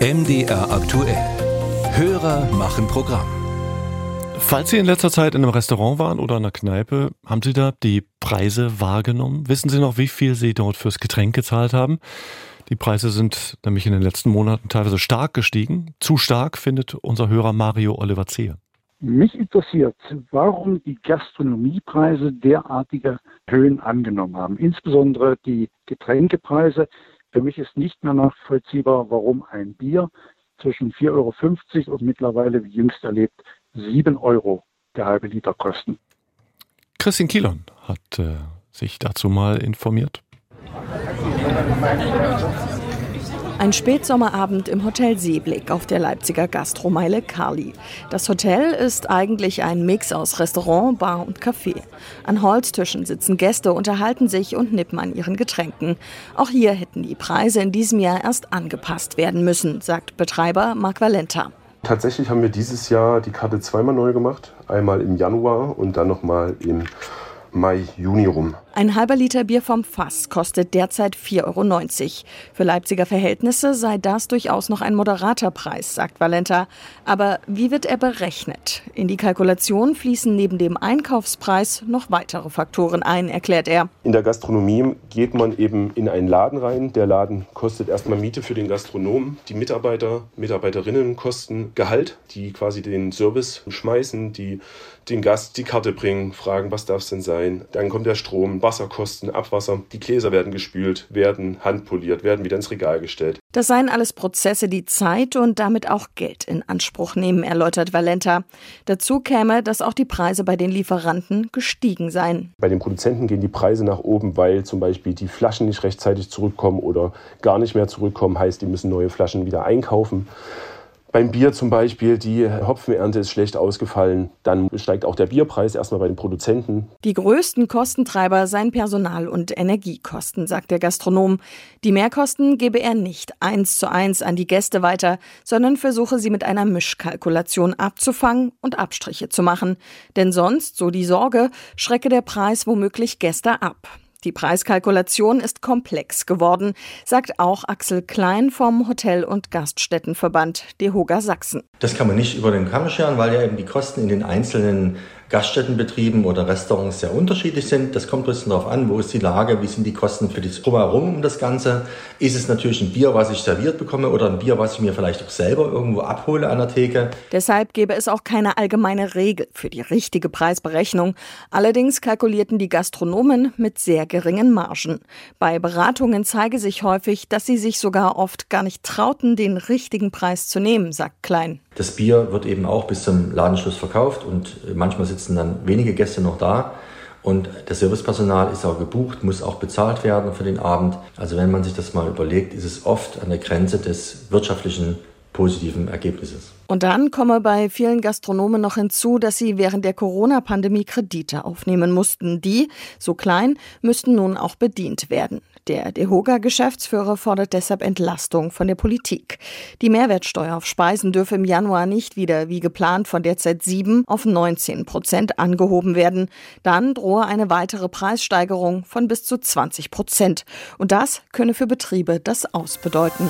MDR aktuell. Hörer machen Programm. Falls Sie in letzter Zeit in einem Restaurant waren oder in einer Kneipe, haben Sie da die Preise wahrgenommen? Wissen Sie noch, wie viel Sie dort fürs Getränk gezahlt haben? Die Preise sind nämlich in den letzten Monaten teilweise stark gestiegen. Zu stark, findet unser Hörer Mario Oliver Zehe. Mich interessiert, warum die Gastronomiepreise derartige Höhen angenommen haben. Insbesondere die Getränkepreise. Für mich ist nicht mehr nachvollziehbar, warum ein Bier zwischen 4,50 Euro und mittlerweile, wie jüngst erlebt, 7 Euro der halbe Liter kosten. Christian Kielon hat äh, sich dazu mal informiert. Ein Spätsommerabend im Hotel Seeblick auf der Leipziger Gastromeile Carli. Das Hotel ist eigentlich ein Mix aus Restaurant, Bar und Café. An Holztischen sitzen Gäste, unterhalten sich und nippen an ihren Getränken. Auch hier hätten die Preise in diesem Jahr erst angepasst werden müssen, sagt Betreiber Marc Valenta. Tatsächlich haben wir dieses Jahr die Karte zweimal neu gemacht. Einmal im Januar und dann nochmal im Mai, Juni rum. Ein halber Liter Bier vom Fass kostet derzeit 4,90 Euro. Für Leipziger Verhältnisse sei das durchaus noch ein moderater Preis, sagt Valenta. Aber wie wird er berechnet? In die Kalkulation fließen neben dem Einkaufspreis noch weitere Faktoren ein, erklärt er. In der Gastronomie geht man eben in einen Laden rein. Der Laden kostet erstmal Miete für den Gastronomen. Die Mitarbeiter, Mitarbeiterinnen kosten Gehalt, die quasi den Service schmeißen, die den Gast die Karte bringen, fragen, was darf es denn sein. Dann kommt der Strom, Wasserkosten, Abwasser. Die Gläser werden gespült, werden handpoliert, werden wieder ins Regal gestellt. Das seien alles Prozesse, die Zeit und damit auch Geld in Anspruch nehmen, erläutert Valenta. Dazu käme, dass auch die Preise bei den Lieferanten gestiegen seien. Bei den Produzenten gehen die Preise nach oben, weil zum Beispiel die Flaschen nicht rechtzeitig zurückkommen oder gar nicht mehr zurückkommen, heißt, die müssen neue Flaschen wieder einkaufen. Beim Bier zum Beispiel, die Hopfenernte ist schlecht ausgefallen, dann steigt auch der Bierpreis erstmal bei den Produzenten. Die größten Kostentreiber seien Personal- und Energiekosten, sagt der Gastronom. Die Mehrkosten gebe er nicht eins zu eins an die Gäste weiter, sondern versuche sie mit einer Mischkalkulation abzufangen und Abstriche zu machen. Denn sonst, so die Sorge, schrecke der Preis womöglich Gäste ab. Die Preiskalkulation ist komplex geworden, sagt auch Axel Klein vom Hotel- und Gaststättenverband DEHOGA Sachsen. Das kann man nicht über den Kamm scheren, weil ja eben die Kosten in den einzelnen Gaststättenbetrieben oder Restaurants sehr unterschiedlich sind. Das kommt ein bisschen darauf an, wo ist die Lage, wie sind die Kosten für das Drumherum um das Ganze. Ist es natürlich ein Bier, was ich serviert bekomme oder ein Bier, was ich mir vielleicht auch selber irgendwo abhole an der Theke. Deshalb gäbe es auch keine allgemeine Regel für die richtige Preisberechnung. Allerdings kalkulierten die Gastronomen mit sehr geringen Margen. Bei Beratungen zeige sich häufig, dass sie sich sogar oft gar nicht trauten, den richtigen Preis zu nehmen, sagt Klein. Das Bier wird eben auch bis zum Ladenschluss verkauft und manchmal sitzen dann wenige Gäste noch da. Und das Servicepersonal ist auch gebucht, muss auch bezahlt werden für den Abend. Also wenn man sich das mal überlegt, ist es oft an der Grenze des wirtschaftlichen positiven Ergebnisses. Und dann komme bei vielen Gastronomen noch hinzu, dass sie während der Corona-Pandemie Kredite aufnehmen mussten. Die, so klein, müssten nun auch bedient werden. Der DEHOGA-Geschäftsführer fordert deshalb Entlastung von der Politik. Die Mehrwertsteuer auf Speisen dürfe im Januar nicht wieder wie geplant von derzeit 7 auf 19 Prozent angehoben werden. Dann drohe eine weitere Preissteigerung von bis zu 20 Prozent. Und das könne für Betriebe das Ausbedeuten.